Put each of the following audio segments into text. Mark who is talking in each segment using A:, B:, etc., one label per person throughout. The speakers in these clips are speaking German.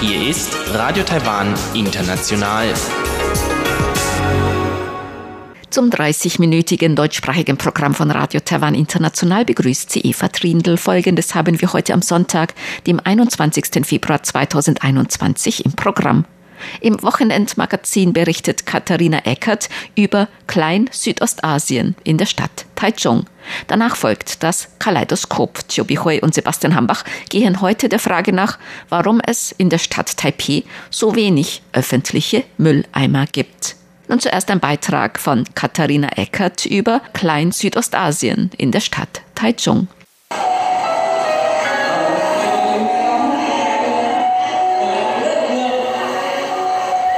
A: Hier ist Radio Taiwan International.
B: Zum 30-minütigen deutschsprachigen Programm von Radio Taiwan International begrüßt sie Eva Trindl. Folgendes haben wir heute am Sonntag, dem 21. Februar 2021 im Programm. Im Wochenendmagazin berichtet Katharina Eckert über Klein-Südostasien in der Stadt Taichung. Danach folgt das Kaleidoskop. Chobi Hui und Sebastian Hambach gehen heute der Frage nach, warum es in der Stadt Taipei so wenig öffentliche Mülleimer gibt. Nun zuerst ein Beitrag von Katharina Eckert über Klein-Südostasien in der Stadt Taichung.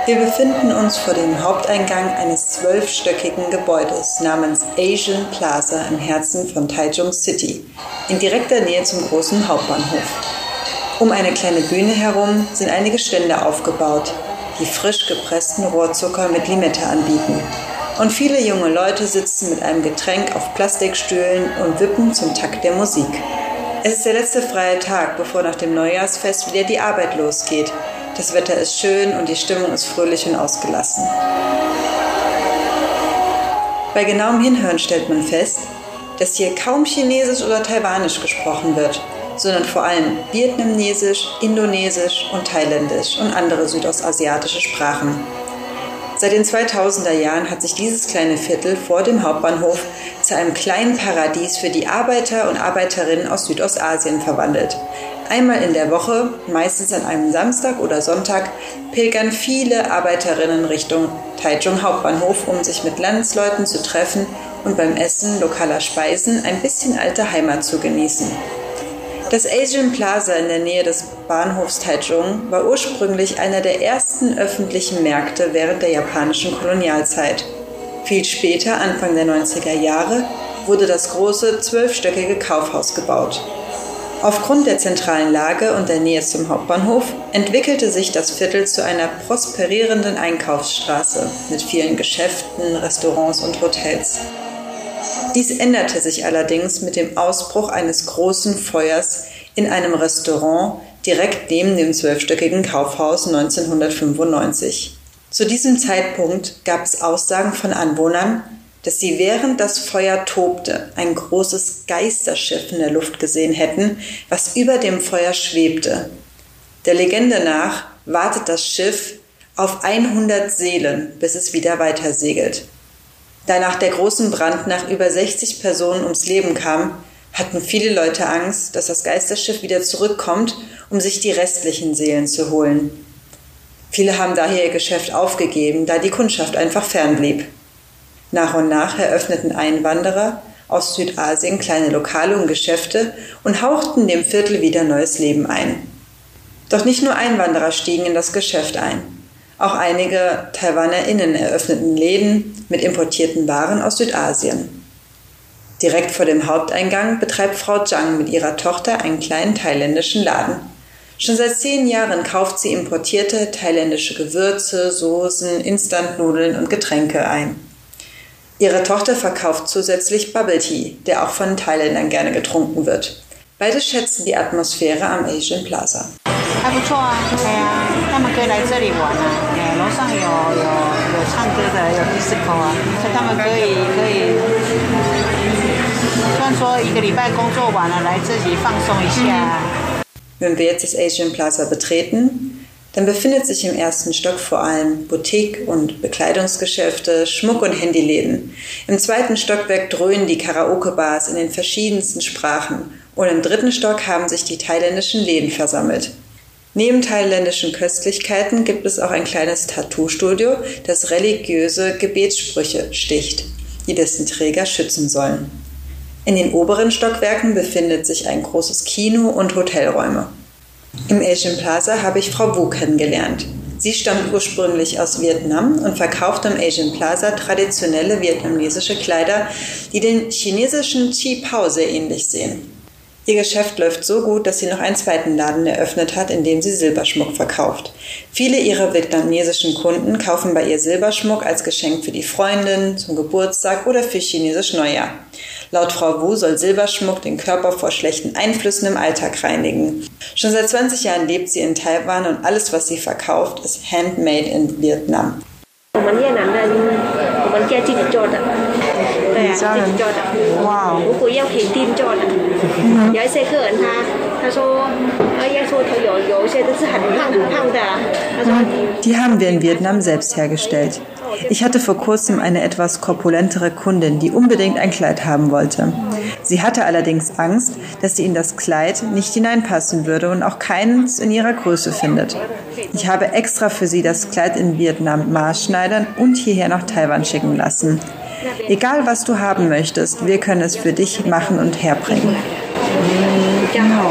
C: Wir befinden uns vor dem Haupteingang eines zwölfstöckigen Gebäudes namens Asian Plaza im Herzen von Taichung City, in direkter Nähe zum großen Hauptbahnhof. Um eine kleine Bühne herum sind einige Stände aufgebaut, die frisch gepressten Rohrzucker mit Limette anbieten. Und viele junge Leute sitzen mit einem Getränk auf Plastikstühlen und wippen zum Takt der Musik. Es ist der letzte freie Tag, bevor nach dem Neujahrsfest wieder die Arbeit losgeht. Das Wetter ist schön und die Stimmung ist fröhlich und ausgelassen. Bei genauem Hinhören stellt man fest, dass hier kaum Chinesisch oder Taiwanisch gesprochen wird sondern vor allem Vietnamesisch, Indonesisch und Thailändisch und andere südostasiatische Sprachen. Seit den 2000er Jahren hat sich dieses kleine Viertel vor dem Hauptbahnhof zu einem kleinen Paradies für die Arbeiter und Arbeiterinnen aus Südostasien verwandelt. Einmal in der Woche, meistens an einem Samstag oder Sonntag, pilgern viele Arbeiterinnen Richtung Taichung Hauptbahnhof, um sich mit Landsleuten zu treffen und beim Essen lokaler Speisen ein bisschen alte Heimat zu genießen. Das Asian Plaza in der Nähe des Bahnhofs Taichung war ursprünglich einer der ersten öffentlichen Märkte während der japanischen Kolonialzeit. Viel später, Anfang der 90er Jahre, wurde das große zwölfstöckige Kaufhaus gebaut. Aufgrund der zentralen Lage und der Nähe zum Hauptbahnhof entwickelte sich das Viertel zu einer prosperierenden Einkaufsstraße mit vielen Geschäften, Restaurants und Hotels. Dies änderte sich allerdings mit dem Ausbruch eines großen Feuers in einem Restaurant direkt neben dem zwölfstöckigen Kaufhaus 1995. Zu diesem Zeitpunkt gab es Aussagen von Anwohnern, dass sie während das Feuer tobte ein großes Geisterschiff in der Luft gesehen hätten, was über dem Feuer schwebte. Der Legende nach wartet das Schiff auf 100 Seelen, bis es wieder weiter segelt. Da nach der großen Brand nach über 60 Personen ums Leben kam, hatten viele Leute Angst, dass das Geisterschiff wieder zurückkommt, um sich die restlichen Seelen zu holen. Viele haben daher ihr Geschäft aufgegeben, da die Kundschaft einfach fernblieb. Nach und nach eröffneten Einwanderer aus Südasien kleine Lokale und Geschäfte und hauchten dem Viertel wieder neues Leben ein. Doch nicht nur Einwanderer stiegen in das Geschäft ein. Auch einige TaiwanerInnen eröffneten Läden mit importierten Waren aus Südasien. Direkt vor dem Haupteingang betreibt Frau Zhang mit ihrer Tochter einen kleinen thailändischen Laden. Schon seit zehn Jahren kauft sie importierte thailändische Gewürze, Soßen, Instantnudeln und Getränke ein. Ihre Tochter verkauft zusätzlich Bubble Tea, der auch von Thailändern gerne getrunken wird. Beide schätzen die Atmosphäre am Asian Plaza. Wenn wir jetzt das Asian Plaza betreten, dann befindet sich im ersten Stock vor allem Boutique und Bekleidungsgeschäfte, Schmuck- und Handyläden. Im zweiten Stockwerk dröhnen die Karaoke-Bars in den verschiedensten Sprachen. Und im dritten Stock haben sich die thailändischen Läden versammelt. Neben thailändischen Köstlichkeiten gibt es auch ein kleines Tattoo-Studio, das religiöse Gebetssprüche sticht, die dessen Träger schützen sollen. In den oberen Stockwerken befindet sich ein großes Kino und Hotelräume. Im Asian Plaza habe ich Frau Wu kennengelernt. Sie stammt ursprünglich aus Vietnam und verkauft am Asian Plaza traditionelle vietnamesische Kleider, die den chinesischen Chi Pao sehr ähnlich sehen. Ihr Geschäft läuft so gut, dass sie noch einen zweiten Laden eröffnet hat, in dem sie Silberschmuck verkauft. Viele ihrer vietnamesischen Kunden kaufen bei ihr Silberschmuck als Geschenk für die Freundin, zum Geburtstag oder für chinesisch Neujahr. Laut Frau Wu soll Silberschmuck den Körper vor schlechten Einflüssen im Alltag reinigen. Schon seit 20 Jahren lebt sie in Taiwan und alles, was sie verkauft, ist handmade in Vietnam.
D: Wow.
C: Die haben wir in Vietnam selbst hergestellt. Ich hatte vor kurzem eine etwas korpulentere Kundin, die unbedingt ein Kleid haben wollte. Sie hatte allerdings Angst, dass sie in das Kleid nicht hineinpassen würde und auch keins in ihrer Größe findet. Ich habe extra für sie das Kleid in Vietnam maßschneidern und hierher nach Taiwan schicken lassen. Egal was du haben möchtest, wir können es für dich machen und herbringen. Genau.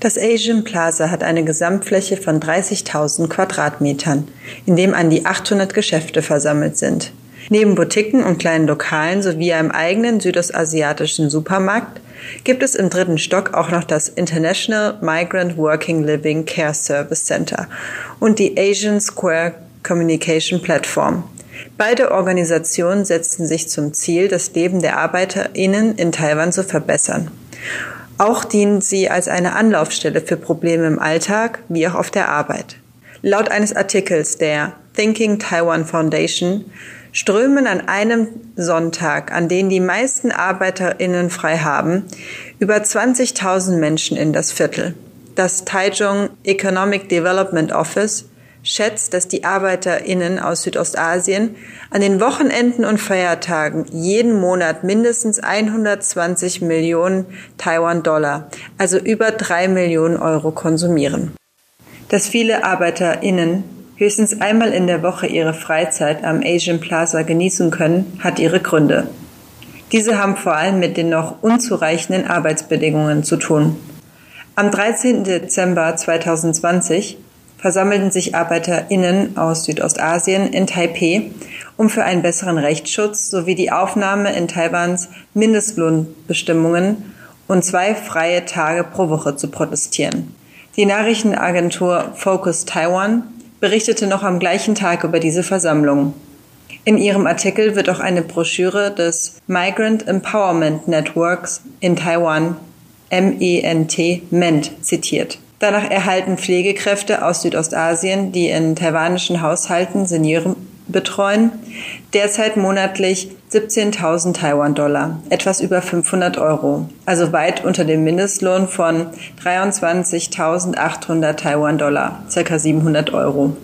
C: Das Asian Plaza hat eine Gesamtfläche von 30.000 Quadratmetern, in dem an die 800 Geschäfte versammelt sind. Neben Boutiquen und kleinen Lokalen sowie einem eigenen südostasiatischen Supermarkt gibt es im dritten Stock auch noch das International Migrant Working Living Care Service Center und die Asian Square Communication Platform. Beide Organisationen setzten sich zum Ziel, das Leben der ArbeiterInnen in Taiwan zu verbessern. Auch dienen sie als eine Anlaufstelle für Probleme im Alltag wie auch auf der Arbeit. Laut eines Artikels der Thinking Taiwan Foundation strömen an einem Sonntag, an den die meisten ArbeiterInnen frei haben, über 20.000 Menschen in das Viertel. Das Taichung Economic Development Office schätzt, dass die ArbeiterInnen aus Südostasien an den Wochenenden und Feiertagen jeden Monat mindestens 120 Millionen Taiwan-Dollar, also über drei Millionen Euro konsumieren. Dass viele ArbeiterInnen höchstens einmal in der Woche ihre Freizeit am Asian Plaza genießen können, hat ihre Gründe. Diese haben vor allem mit den noch unzureichenden Arbeitsbedingungen zu tun. Am 13. Dezember 2020 versammelten sich ArbeiterInnen aus Südostasien in Taipeh, um für einen besseren Rechtsschutz sowie die Aufnahme in Taiwans Mindestlohnbestimmungen und zwei freie Tage pro Woche zu protestieren. Die Nachrichtenagentur Focus Taiwan berichtete noch am gleichen Tag über diese Versammlung. In ihrem Artikel wird auch eine Broschüre des Migrant Empowerment Networks in Taiwan, MENT, MENT, zitiert. Danach erhalten Pflegekräfte aus Südostasien, die in taiwanischen Haushalten Senioren betreuen, derzeit monatlich 17.000 Taiwan-Dollar, etwas über 500 Euro, also weit unter dem Mindestlohn von 23.800 Taiwan-Dollar, ca. 700 Euro.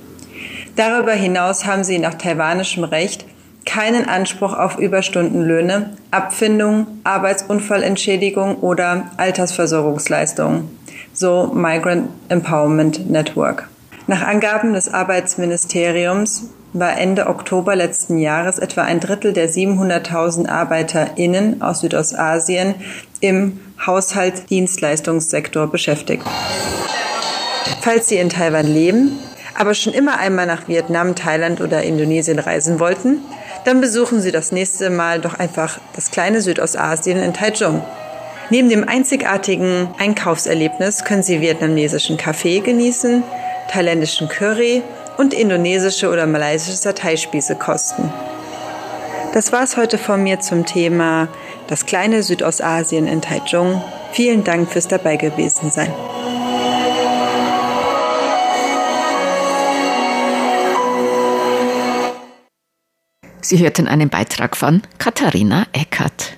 C: Darüber hinaus haben sie nach taiwanischem Recht keinen Anspruch auf Überstundenlöhne, Abfindung, Arbeitsunfallentschädigung oder Altersversorgungsleistungen so Migrant Empowerment Network. Nach Angaben des Arbeitsministeriums war Ende Oktober letzten Jahres etwa ein Drittel der 700.000 ArbeiterInnen aus Südostasien im Haushaltsdienstleistungssektor beschäftigt. Falls Sie in Taiwan leben, aber schon immer einmal nach Vietnam, Thailand oder Indonesien reisen wollten, dann besuchen Sie das nächste Mal doch einfach das kleine Südostasien in Taichung. Neben dem einzigartigen Einkaufserlebnis können Sie vietnamesischen Kaffee genießen, thailändischen Curry und indonesische oder malaysische Sateispieße kosten. Das war's heute von mir zum Thema das kleine Südostasien in Taichung. Vielen Dank fürs dabei gewesen sein.
B: Sie hörten einen Beitrag von Katharina Eckert.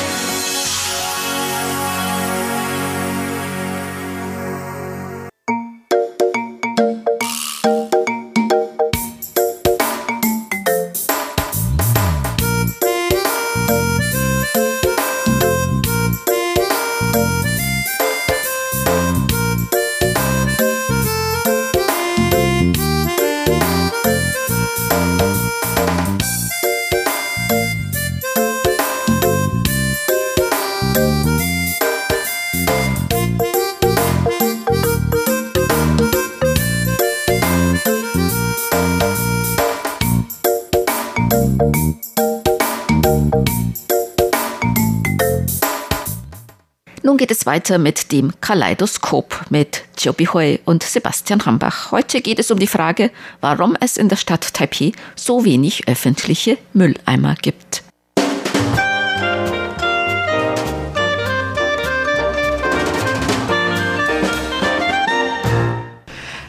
B: Geht es weiter mit dem Kaleidoskop mit Chiu Bihui und Sebastian Hambach. Heute geht es um die Frage, warum es in der Stadt Taipei so wenig öffentliche Mülleimer gibt.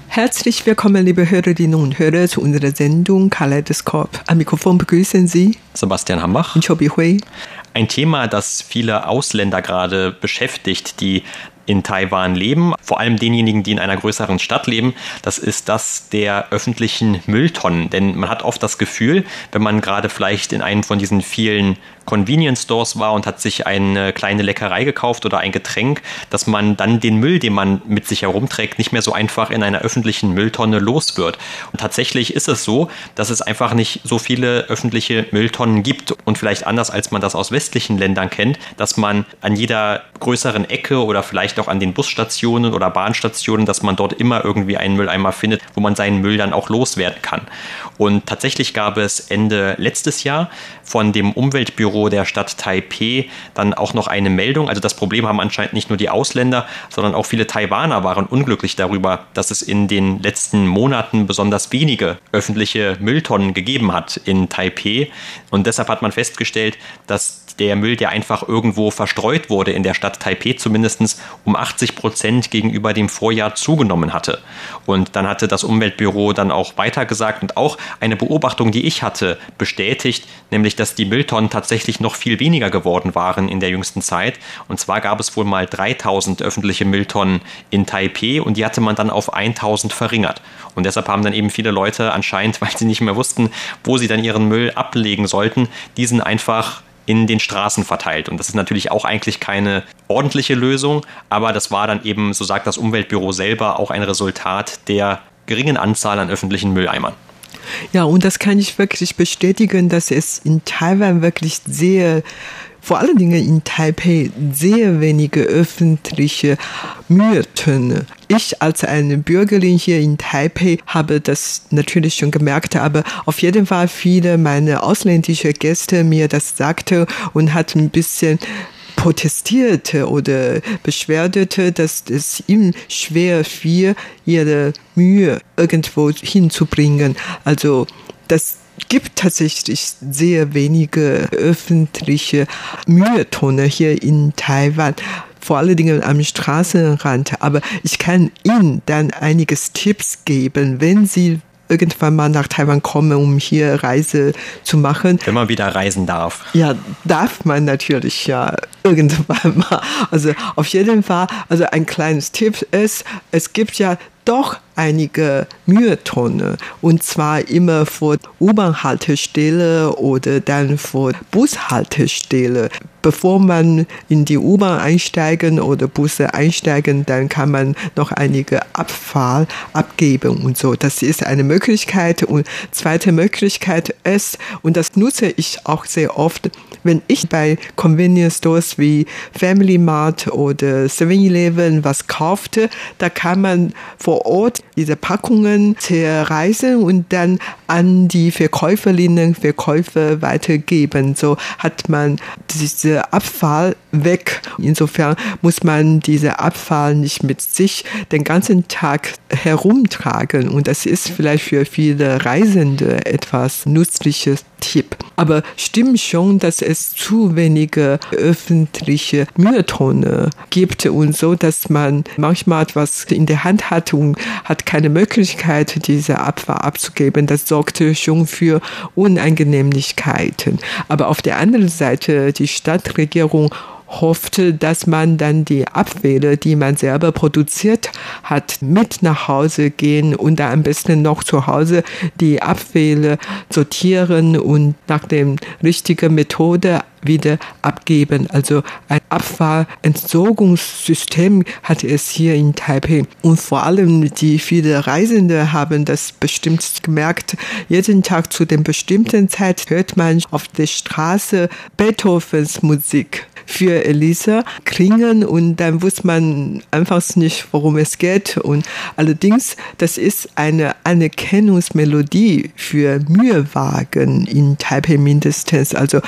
E: Herzlich willkommen, liebe Hörerinnen und Hörer, zu unserer Sendung Kaleidoskop. Am Mikrofon begrüßen Sie
F: Sebastian Hambach
E: und Chobi Hui.
F: Ein Thema, das viele Ausländer gerade beschäftigt, die in Taiwan leben, vor allem denjenigen, die in einer größeren Stadt leben, das ist das der öffentlichen Mülltonnen. Denn man hat oft das Gefühl, wenn man gerade vielleicht in einem von diesen vielen Convenience Stores war und hat sich eine kleine Leckerei gekauft oder ein Getränk, dass man dann den Müll, den man mit sich herumträgt, nicht mehr so einfach in einer öffentlichen Mülltonne los wird. Und tatsächlich ist es so, dass es einfach nicht so viele öffentliche Mülltonnen gibt und vielleicht anders als man das aus westlichen Ländern kennt, dass man an jeder größeren Ecke oder vielleicht auch an den Busstationen oder Bahnstationen, dass man dort immer irgendwie einen Mülleimer findet, wo man seinen Müll dann auch loswerden kann. Und tatsächlich gab es Ende letztes Jahr von dem Umweltbüro der Stadt Taipeh dann auch noch eine Meldung. Also das Problem haben anscheinend nicht nur die Ausländer, sondern auch viele Taiwaner waren unglücklich darüber, dass es in den letzten Monaten besonders wenige öffentliche Mülltonnen gegeben hat in Taipeh. Und deshalb hat man festgestellt, dass der Müll, der einfach irgendwo verstreut wurde in der Stadt Taipeh zumindest um 80 Prozent gegenüber dem Vorjahr zugenommen hatte. Und dann hatte das Umweltbüro dann auch weitergesagt und auch eine Beobachtung, die ich hatte, bestätigt, nämlich dass die Mülltonnen tatsächlich noch viel weniger geworden waren in der jüngsten Zeit. Und zwar gab es wohl mal 3000 öffentliche Mülltonnen in Taipeh und die hatte man dann auf 1000 verringert. Und deshalb haben dann eben viele Leute anscheinend, weil sie nicht mehr wussten, wo sie dann ihren Müll ablegen sollten, diesen einfach in den Straßen verteilt. Und das ist natürlich auch eigentlich keine ordentliche Lösung, aber das war dann eben, so sagt das Umweltbüro selber, auch ein Resultat der geringen Anzahl an öffentlichen Mülleimern.
E: Ja, und das kann ich wirklich bestätigen, dass es in Taiwan wirklich sehr vor allen Dingen in Taipei sehr wenige öffentliche Mülltonnen. Ich als eine Bürgerin hier in Taipei habe das natürlich schon gemerkt, aber auf jeden Fall viele meiner ausländischen Gäste mir das sagte und hat ein bisschen protestierte oder beschwerdete, dass es ihm schwer fiel, ihre Mühe irgendwo hinzubringen. Also das gibt tatsächlich sehr wenige öffentliche Mülltonne hier in Taiwan vor allen Dingen am Straßenrand. Aber ich kann Ihnen dann einiges Tipps geben, wenn Sie irgendwann mal nach Taiwan kommen, um hier Reise zu machen.
F: Wenn man wieder reisen darf.
E: Ja, darf man natürlich ja irgendwann mal. Also auf jeden Fall, also ein kleines Tipp ist, es gibt ja doch einige Mülltonne und zwar immer vor U-Bahn-Haltestelle oder dann vor Bushaltestelle. Bevor man in die U-Bahn einsteigen oder Busse einsteigen, dann kann man noch einige Abfall abgeben und so. Das ist eine Möglichkeit. Und zweite Möglichkeit ist, und das nutze ich auch sehr oft, wenn ich bei Convenience Stores wie Family Mart oder 7-Eleven was kaufte, da kann man vor Ort diese Packungen zerreißen und dann an die Verkäuferinnen, Verkäufer weitergeben. So hat man diese Abfall weg. Insofern muss man diese Abfall nicht mit sich den ganzen Tag herumtragen. Und das ist vielleicht für viele Reisende etwas nützliches Tipp. Aber stimmt schon, dass es zu wenige öffentliche Mülltonne gibt und so, dass man manchmal etwas in der Hand hat und hat keine Möglichkeit, diese Abfall abzugeben. Das sorgte schon für Unangenehmlichkeiten. Aber auf der anderen Seite, die Stadtregierung hoffte, dass man dann die Abfälle, die man selber produziert hat, mit nach Hause gehen und dann am besten noch zu Hause die Abfälle sortieren und nach der richtigen Methode wieder abgeben. Also ein Abfallentsorgungssystem hat es hier in Taipei. Und vor allem die vielen Reisende haben das bestimmt gemerkt. Jeden Tag zu den bestimmten Zeit hört man auf der Straße Beethovens Musik für Elisa klingen und dann wusste man einfach nicht, worum es geht. Und allerdings, das ist eine Anerkennungsmelodie für Mühewagen in Taipei mindestens. Also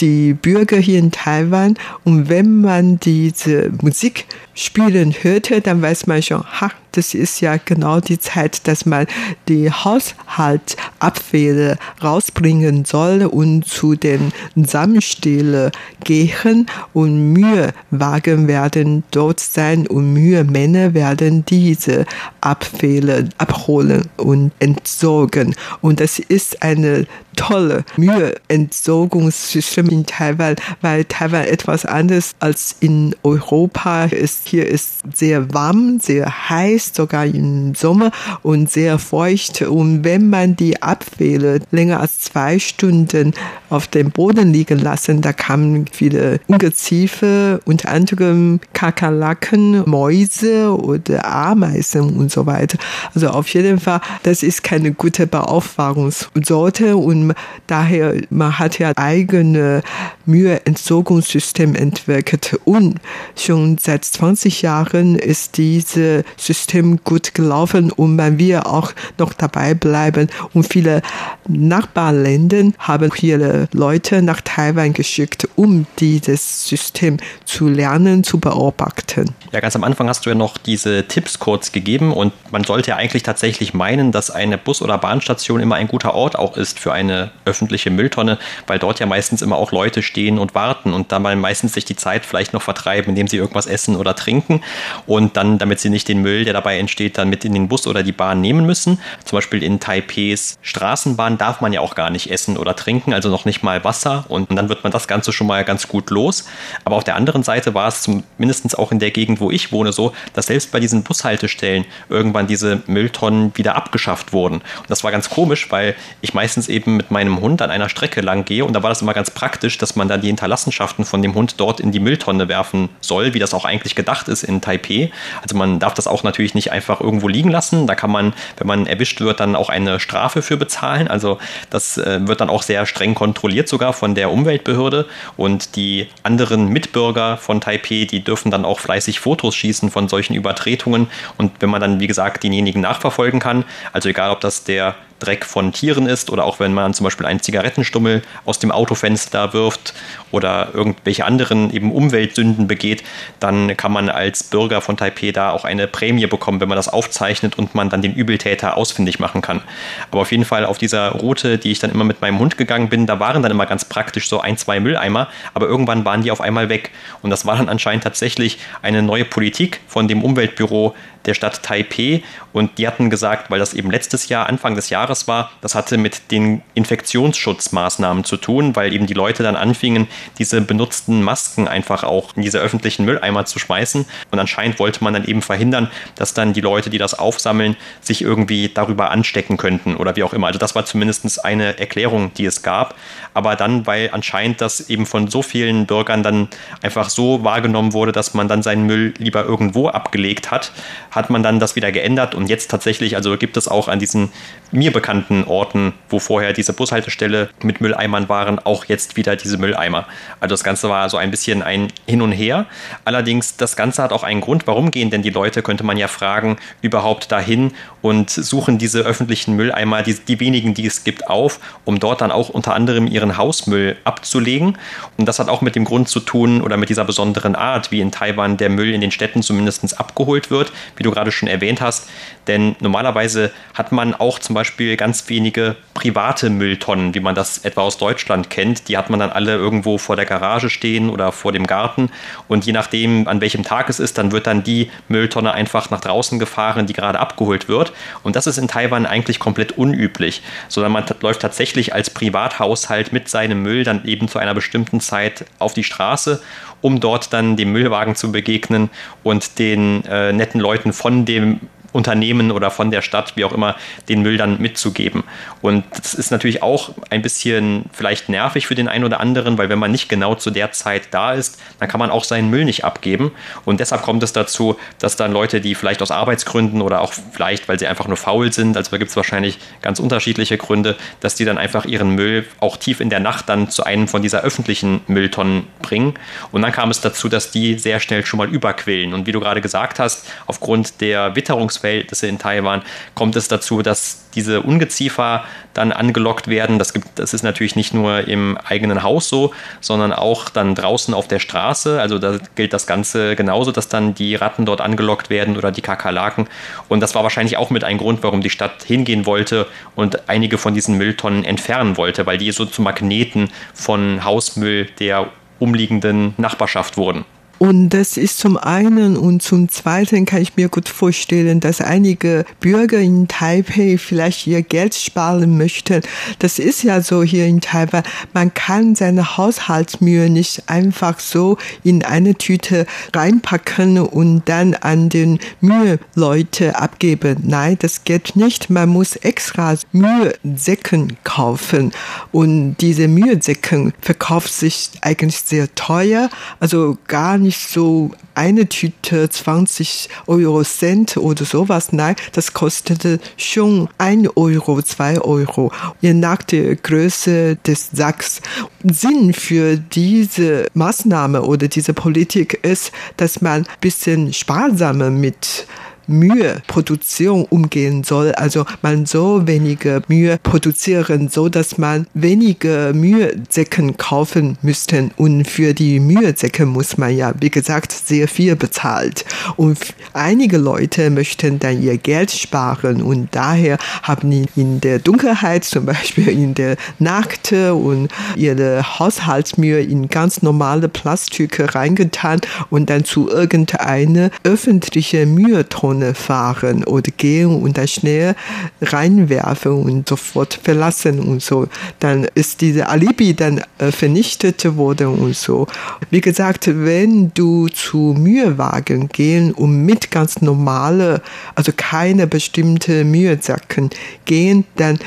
E: die Bürger hier in Taiwan. Und wenn man diese Musik spielen hörte, dann weiß man schon, ha, das ist ja genau die Zeit, dass man die Haushaltsabfälle rausbringen soll und zu den Sammelstellen gehen und Mühewagen werden dort sein und Mühemänner werden diese Abfälle abholen und entsorgen. Und das ist eine tolle Müheentsorgungssystem in Taiwan, weil Taiwan etwas anderes als in Europa ist. Hier ist sehr warm, sehr heiß, sogar im Sommer und sehr feucht. Und wenn man die Abfälle länger als zwei Stunden auf dem Boden liegen lassen, da kamen viele Ungeziefer, unter anderem Kakerlaken, Mäuse oder Ameisen und so weiter. Also auf jeden Fall, das ist keine gute Beauffahrungssorte und daher, man hat ja eigene Müheentsorgungssystem entwickelt und schon seit 20 Jahren ist dieses System gut gelaufen und man will auch noch dabei bleiben und viele Nachbarländer haben ihre Leute nach Taiwan geschickt, um dieses System zu lernen, zu beobachten.
F: Ja, ganz am Anfang hast du ja noch diese Tipps kurz gegeben und man sollte ja eigentlich tatsächlich meinen, dass eine Bus- oder Bahnstation immer ein guter Ort auch ist für eine öffentliche Mülltonne, weil dort ja meistens immer auch Leute stehen und warten und da mal meistens sich die Zeit vielleicht noch vertreiben, indem sie irgendwas essen oder trinken und dann, damit sie nicht den Müll, der dabei entsteht, dann mit in den Bus oder die Bahn nehmen müssen. Zum Beispiel in Taipehs Straßenbahn darf man ja auch gar nicht essen oder trinken, also noch nicht mal Wasser und dann wird man das Ganze schon mal ganz gut los. Aber auf der anderen Seite war es zumindest auch in der Gegend, wo ich wohne, so, dass selbst bei diesen Bushaltestellen irgendwann diese Mülltonnen wieder abgeschafft wurden. Und das war ganz komisch, weil ich meistens eben mit meinem Hund an einer Strecke lang gehe und da war das immer ganz praktisch, dass man dann die Hinterlassenschaften von dem Hund dort in die Mülltonne werfen soll, wie das auch eigentlich gedacht ist in Taipei. Also man darf das auch natürlich nicht einfach irgendwo liegen lassen. Da kann man, wenn man erwischt wird, dann auch eine Strafe für bezahlen. Also das äh, wird dann auch sehr streng kontrolliert sogar von der Umweltbehörde und die anderen Mitbürger von Taipei, die dürfen dann auch fleißig Fotos schießen von solchen Übertretungen und wenn man dann, wie gesagt, denjenigen nachverfolgen kann, also egal ob das der Dreck von Tieren ist oder auch wenn man zum Beispiel einen Zigarettenstummel aus dem Autofenster wirft oder irgendwelche anderen eben Umweltsünden begeht, dann kann man als Bürger von Taipei da auch eine Prämie bekommen, wenn man das aufzeichnet und man dann den Übeltäter ausfindig machen kann. Aber auf jeden Fall auf dieser Route, die ich dann immer mit meinem Hund gegangen bin, da waren dann immer ganz praktisch so ein, zwei Mülleimer, aber irgendwann waren die auf einmal weg. Und das war dann anscheinend tatsächlich eine neue Politik von dem Umweltbüro der Stadt Taipei und die hatten gesagt, weil das eben letztes Jahr, Anfang des Jahres war, das hatte mit den Infektionsschutzmaßnahmen zu tun, weil eben die Leute dann anfingen, diese benutzten Masken einfach auch in diese öffentlichen Mülleimer zu schmeißen und anscheinend wollte man dann eben verhindern, dass dann die Leute, die das aufsammeln, sich irgendwie darüber anstecken könnten oder wie auch immer. Also das war zumindest eine Erklärung, die es gab. Aber dann, weil anscheinend das eben von so vielen Bürgern dann einfach so wahrgenommen wurde, dass man dann seinen Müll lieber irgendwo abgelegt hat, hat man dann das wieder geändert und jetzt tatsächlich, also gibt es auch an diesen mir bekannten Orten, wo vorher diese Bushaltestelle mit Mülleimern waren, auch jetzt wieder diese Mülleimer. Also das Ganze war so ein bisschen ein Hin und Her. Allerdings, das Ganze hat auch einen Grund. Warum gehen denn die Leute, könnte man ja fragen, überhaupt dahin und suchen diese öffentlichen Mülleimer, die, die wenigen, die es gibt, auf, um dort dann auch unter anderem ihren Hausmüll abzulegen. Und das hat auch mit dem Grund zu tun oder mit dieser besonderen Art, wie in Taiwan der Müll in den Städten zumindest abgeholt wird, wie du gerade schon erwähnt hast. Denn normalerweise hat man auch zum Beispiel ganz wenige private Mülltonnen, wie man das etwa aus Deutschland kennt. Die hat man dann alle irgendwo vor der Garage stehen oder vor dem Garten. Und je nachdem, an welchem Tag es ist, dann wird dann die Mülltonne einfach nach draußen gefahren, die gerade abgeholt wird. Und das ist in Taiwan eigentlich komplett unüblich, sondern man läuft tatsächlich als Privathaushalt mit seinem Müll dann eben zu einer bestimmten Zeit auf die Straße um dort dann dem Müllwagen zu begegnen und den äh, netten Leuten von dem Unternehmen oder von der Stadt, wie auch immer, den Müll dann mitzugeben. Und das ist natürlich auch ein bisschen vielleicht nervig für den einen oder anderen, weil wenn man nicht genau zu der Zeit da ist, dann kann man auch seinen Müll nicht abgeben. Und deshalb kommt es dazu, dass dann Leute, die vielleicht aus Arbeitsgründen oder auch vielleicht, weil sie einfach nur faul sind, also da gibt es wahrscheinlich ganz unterschiedliche Gründe, dass die dann einfach ihren Müll auch tief in der Nacht dann zu einem von dieser öffentlichen Mülltonnen bringen. Und dann kam es dazu, dass die sehr schnell schon mal überquillen. Und wie du gerade gesagt hast, aufgrund der Witterungs Witterungsverhältnisse in Taiwan, kommt es dazu, dass diese Ungeziefer dann angelockt werden. Das, gibt, das ist natürlich nicht nur im eigenen Haus so, sondern auch dann draußen auf der Straße. Also da gilt das Ganze genauso, dass dann die Ratten dort angelockt werden oder die Kakerlaken. Und das war wahrscheinlich auch mit ein Grund, warum die Stadt hingehen wollte und einige von diesen Mülltonnen entfernen wollte, weil die so zu Magneten von Hausmüll der umliegenden Nachbarschaft wurden.
E: Und das ist zum einen und zum zweiten kann ich mir gut vorstellen, dass einige Bürger in Taipei vielleicht ihr Geld sparen möchten. Das ist ja so hier in Taiwan. Man kann seine Haushaltsmühe nicht einfach so in eine Tüte reinpacken und dann an den Mühleute abgeben. Nein, das geht nicht. Man muss extra Mühesäcken kaufen. Und diese Mühesäcken verkauft sich eigentlich sehr teuer. Also gar nicht nicht so eine Tüte 20 Euro Cent oder sowas. Nein, das kostete schon 1 Euro, 2 Euro, je nach der Größe des Sacks. Sinn für diese Maßnahme oder diese Politik ist, dass man ein bisschen sparsamer mit Müheproduktion umgehen soll. Also man so wenige Mühe produzieren, so dass man wenige Mühesäcken kaufen müsste. Und für die Mühesäcke muss man ja, wie gesagt, sehr viel bezahlt. Und einige Leute möchten dann ihr Geld sparen und daher haben die in der Dunkelheit, zum Beispiel in der Nacht und ihre Haushaltsmühe in ganz normale Plastik reingetan und dann zu irgendeiner öffentlichen Mühetonne Zone fahren oder gehen und dann schnell reinwerfen und sofort verlassen und so. Dann ist diese Alibi dann äh, vernichtet worden und so. Wie gesagt, wenn du zu Mühewagen gehen und mit ganz normale, also keine bestimmte Mühesacken gehen, dann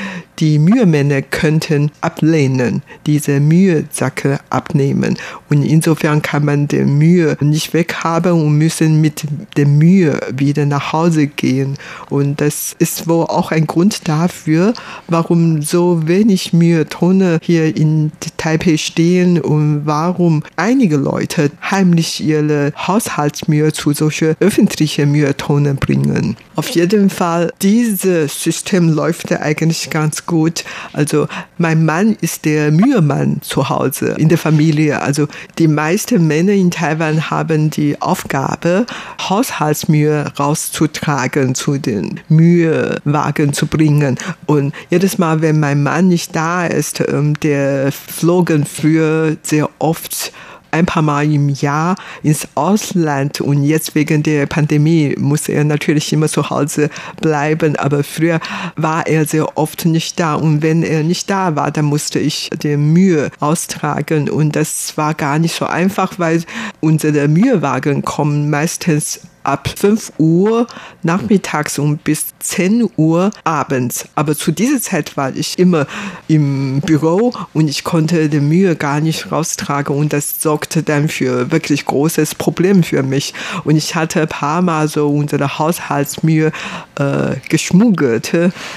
E: die Mühemänner könnten ablehnen, diese Mühesacke abnehmen. Und insofern kann man die Mühe nicht weghaben und müssen mit der Mühe wieder nach Hause gehen. Und das ist wohl auch ein Grund dafür, warum so wenig Mühetonne hier in Taipei stehen und warum einige Leute heimlich ihre Haushaltsmühe zu solchen öffentlichen Mühetonnen bringen. Auf jeden Fall, dieses System läuft eigentlich ganz gut. Also mein Mann ist der Mühemann zu Hause in der Familie. Also die meisten Männer in Taiwan haben die Aufgabe, Haushaltsmühe rauszutragen, zu den Mühewagen zu bringen. Und jedes Mal, wenn mein Mann nicht da ist, ähm, der flogen früher sehr oft ein paar Mal im Jahr ins Ausland und jetzt wegen der Pandemie muss er natürlich immer zu Hause bleiben. Aber früher war er sehr oft nicht da und wenn er nicht da war, dann musste ich die Mühe austragen und das war gar nicht so einfach, weil unsere Mühewagen kommen meistens ab 5 Uhr nachmittags und bis 10 Uhr abends. Aber zu dieser Zeit war ich immer im Büro und ich konnte die Mühe gar nicht raustragen und das sorgte dann für wirklich großes Problem für mich. Und ich hatte ein paar Mal so unsere Haushaltsmühe äh, geschmuggelt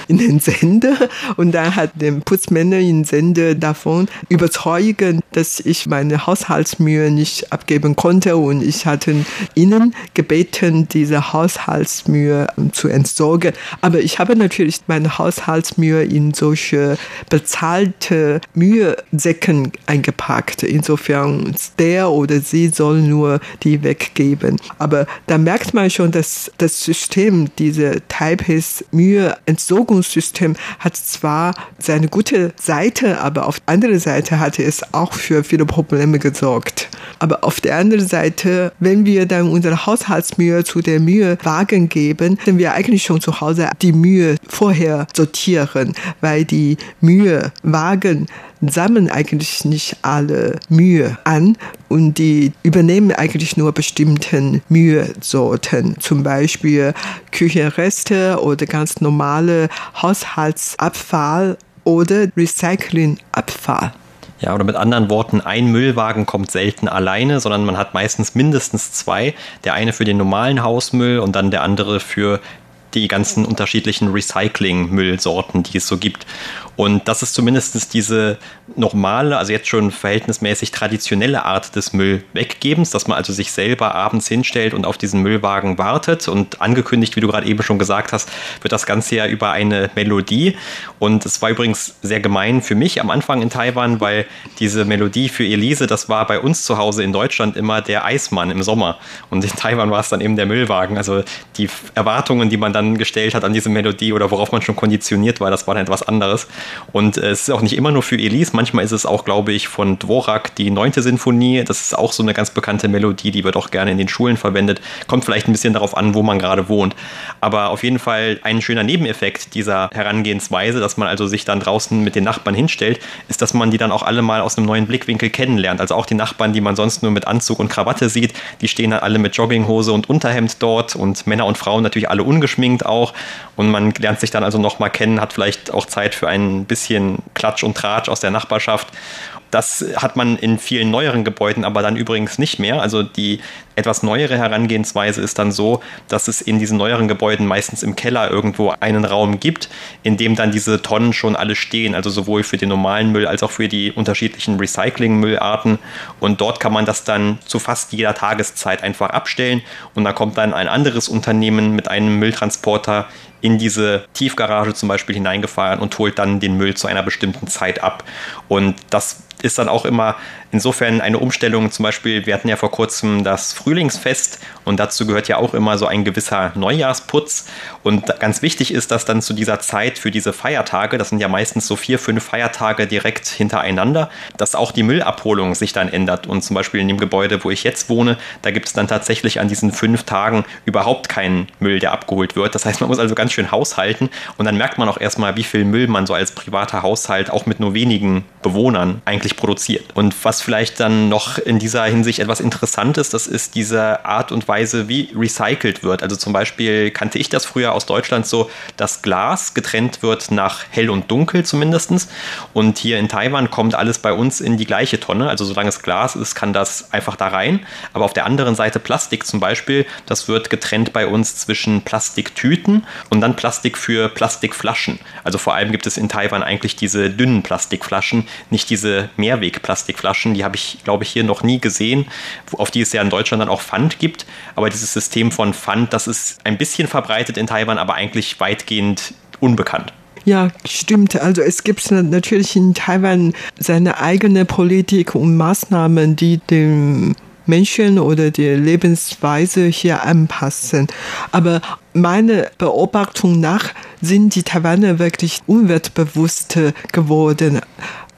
E: in den Sender und dann hat der Putzmänner in Sender davon überzeugen, dass ich meine Haushaltsmühe nicht abgeben konnte und ich hatte ihnen gebeten, gebeten, diese Haushaltsmühe ähm, zu entsorgen. Aber ich habe natürlich meine Haushaltsmühe in solche bezahlte Mühesäcken eingepackt. Insofern der oder sie soll nur die weggeben. Aber da merkt man schon, dass das System, diese Taipei's Müheentsorgungssystem hat zwar seine gute Seite, aber auf der anderen Seite hatte es auch für viele Probleme gesorgt. Aber auf der anderen Seite, wenn wir dann unsere Haushaltsmühe Mühe zu der Mühewagen geben, denn wir eigentlich schon zu Hause die Mühe vorher sortieren, weil die Mühewagen sammeln eigentlich nicht alle Mühe an und die übernehmen eigentlich nur bestimmten Mühesorten, zum Beispiel Küchenreste oder ganz normale Haushaltsabfall oder Recyclingabfall.
F: Ja, oder mit anderen Worten, ein Müllwagen kommt selten alleine, sondern man hat meistens mindestens zwei. Der eine für den normalen Hausmüll und dann der andere für die ganzen unterschiedlichen Recycling-Müllsorten, die es so gibt. Und das ist zumindest diese normale, also jetzt schon verhältnismäßig traditionelle Art des Müllweggebens, dass man also sich selber abends hinstellt und auf diesen Müllwagen wartet. Und angekündigt, wie du gerade eben schon gesagt hast, wird das Ganze ja über eine Melodie. Und es war übrigens sehr gemein für mich am Anfang in Taiwan, weil diese Melodie für Elise, das war bei uns zu Hause in Deutschland immer der Eismann im Sommer. Und in Taiwan war es dann eben der Müllwagen. Also die Erwartungen, die man dann gestellt hat an diese Melodie oder worauf man schon konditioniert war, das war dann etwas anderes. Und äh, es ist auch nicht immer nur für Elise, manchmal ist es auch, glaube ich, von Dvorak die neunte Sinfonie. Das ist auch so eine ganz bekannte Melodie, die wird auch gerne in den Schulen verwendet. Kommt vielleicht ein bisschen darauf an, wo man gerade wohnt. Aber auf jeden Fall ein schöner Nebeneffekt dieser Herangehensweise, dass man also sich dann draußen mit den Nachbarn hinstellt, ist, dass man die dann auch alle mal aus einem neuen Blickwinkel kennenlernt. Also auch die Nachbarn, die man sonst nur mit Anzug und Krawatte sieht, die stehen dann alle mit Jogginghose und Unterhemd dort und Männer und Frauen natürlich alle ungeschminkt auch. Und man lernt sich dann also nochmal kennen, hat vielleicht auch Zeit für ein bisschen Klatsch und Tratsch aus der Nachbarschaft. Das hat man in vielen neueren Gebäuden aber dann übrigens nicht mehr. Also die etwas neuere Herangehensweise ist dann so, dass es in diesen neueren Gebäuden meistens im Keller irgendwo einen Raum gibt, in dem dann diese Tonnen schon alle stehen, also sowohl für den normalen Müll als auch für die unterschiedlichen Recycling-Müllarten. Und dort kann man das dann zu fast jeder Tageszeit einfach abstellen und da kommt dann ein anderes Unternehmen mit einem Mülltransporter in diese Tiefgarage zum Beispiel hineingefahren und holt dann den Müll zu einer bestimmten Zeit ab. Und das ist dann auch immer insofern eine Umstellung. Zum Beispiel, wir hatten ja vor kurzem das Frühlingsfest und dazu gehört ja auch immer so ein gewisser Neujahrsputz. Und ganz wichtig ist, dass dann zu dieser Zeit für diese Feiertage, das sind ja meistens so vier, fünf Feiertage direkt hintereinander, dass auch die Müllabholung sich dann ändert. Und zum Beispiel in dem Gebäude, wo ich jetzt wohne, da gibt es dann tatsächlich an diesen fünf Tagen überhaupt keinen Müll, der abgeholt wird. Das heißt, man muss also ganz schön haushalten und dann merkt man auch erstmal, wie viel Müll man so als privater Haushalt auch mit nur wenigen Bewohnern eigentlich produziert. Und was vielleicht dann noch in dieser Hinsicht etwas interessant ist, das ist diese Art und Weise, wie recycelt wird. Also zum Beispiel kannte ich das früher aus Deutschland so, dass Glas getrennt wird nach hell und dunkel zumindest. Und hier in Taiwan kommt alles bei uns in die gleiche Tonne. Also solange es Glas ist, kann das einfach da rein. Aber auf der anderen Seite Plastik zum Beispiel, das wird getrennt bei uns zwischen Plastiktüten und dann Plastik für Plastikflaschen. Also vor allem gibt es in Taiwan eigentlich diese dünnen Plastikflaschen, nicht diese Mehrwegplastikflaschen. Die habe ich, glaube ich, hier noch nie gesehen, auf die es ja in Deutschland dann auch Pfand gibt. Aber dieses System von Pfand, das ist ein bisschen verbreitet in Taiwan, aber eigentlich weitgehend unbekannt.
E: Ja, stimmt. Also es gibt natürlich in Taiwan seine eigene Politik und Maßnahmen, die dem Menschen oder die Lebensweise hier anpassen. Aber meiner Beobachtung nach sind die Taiwaner wirklich umweltbewusst geworden.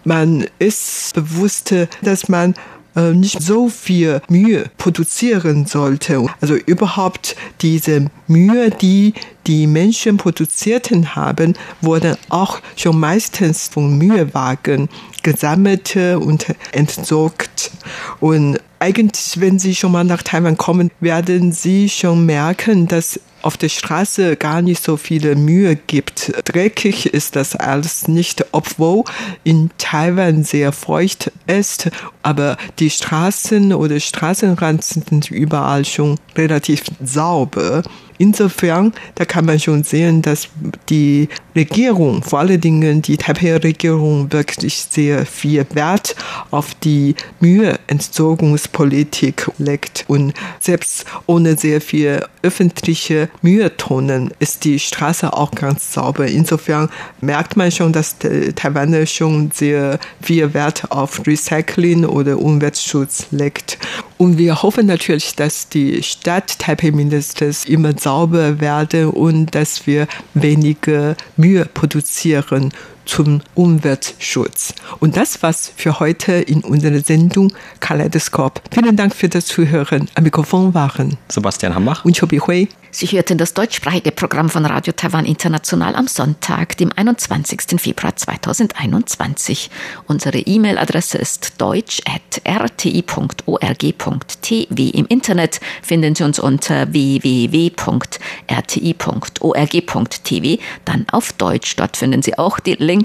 E: Man ist bewusst, dass man äh, nicht so viel Mühe produzieren sollte. Also überhaupt diese Mühe, die die Menschen produzierten haben, wurden auch schon meistens von Mühewagen gesammelt und entsorgt. Und eigentlich, wenn Sie schon mal nach Taiwan kommen, werden Sie schon merken, dass auf der Straße gar nicht so viele Mühe gibt. Dreckig ist das alles nicht, obwohl in Taiwan sehr feucht ist, aber die Straßen oder Straßenrand sind überall schon relativ sauber. Insofern, da kann man schon sehen, dass die Regierung, vor allen Dingen die Taipei-Regierung, wirklich sehr viel Wert auf die Müheentsorgungspolitik legt. Und selbst ohne sehr viel öffentliche Mülltonnen ist die Straße auch ganz sauber. Insofern merkt man schon, dass Taiwan schon sehr viel Wert auf Recycling oder Umweltschutz legt. Und wir hoffen natürlich, dass die Stadt Taipei mindestens immer sauber werde und dass wir weniger Mühe produzieren zum Umweltschutz. Und das war's für heute in unserer Sendung Kaleidoskop. Vielen Dank für das Zuhören. Am Mikrofon waren
F: Sebastian Hambach
E: und Chobi Hui.
B: Sie hörten das deutschsprachige Programm von Radio Taiwan International am Sonntag, dem 21. Februar 2021. Unsere E-Mail-Adresse ist deutsch.rti.org.tv. Im Internet finden Sie uns unter www.rti.org.tv rti.org.tv, dann auf Deutsch. Dort finden Sie auch die Links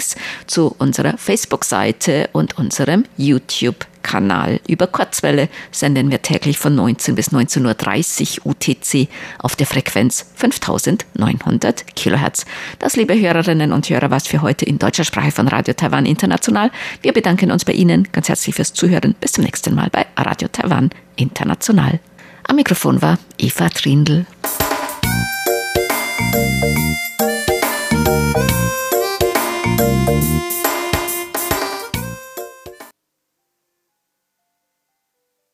B: zu unserer Facebook-Seite und unserem YouTube-Kanal. Kanal. Über Kurzwelle senden wir täglich von 19 bis 19.30 Uhr UTC auf der Frequenz 5900 Kilohertz. Das, liebe Hörerinnen und Hörer, was für heute in deutscher Sprache von Radio Taiwan International. Wir bedanken uns bei Ihnen ganz herzlich fürs Zuhören. Bis zum nächsten Mal bei Radio Taiwan International. Am Mikrofon war Eva Trindl.